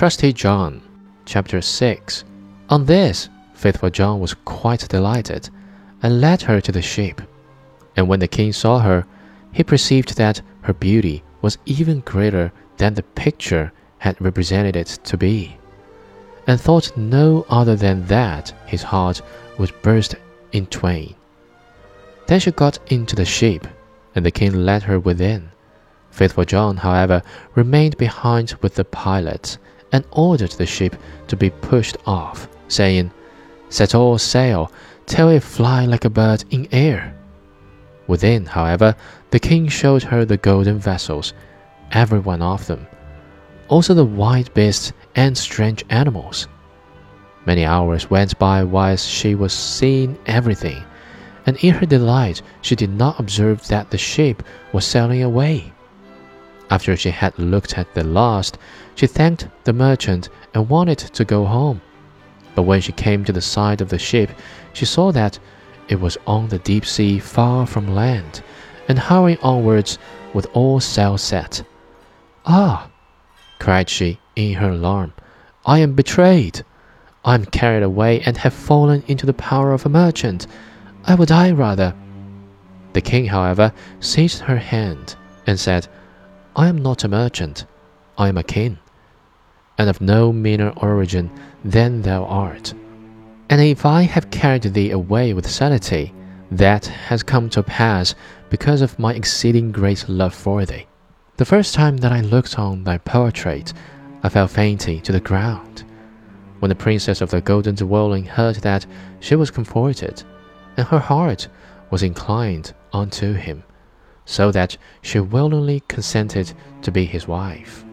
Trusty John, chapter 6. On this, faithful John was quite delighted, and led her to the ship. And when the king saw her, he perceived that her beauty was even greater than the picture had represented it to be, and thought no other than that his heart would burst in twain. Then she got into the ship, and the king led her within. Faithful John, however, remained behind with the pilot, and ordered the ship to be pushed off, saying, Set all sail, till it fly like a bird in air. Within, however, the king showed her the golden vessels, every one of them, also the wild beasts and strange animals. Many hours went by whilst she was seeing everything, and in her delight she did not observe that the ship was sailing away. After she had looked at the last, she thanked the merchant and wanted to go home. But when she came to the side of the ship, she saw that it was on the deep sea far from land, and hurrying onwards with all sail set. Ah! cried she in her alarm, I am betrayed. I am carried away and have fallen into the power of a merchant. I will die rather. The king, however, seized her hand and said, I am not a merchant, I am a king, and of no meaner origin than thou art. And if I have carried thee away with subtlety, that has come to pass because of my exceeding great love for thee. The first time that I looked on thy portrait, I fell fainting to the ground. When the princess of the golden dwelling heard that, she was comforted, and her heart was inclined unto him so that she willingly consented to be his wife.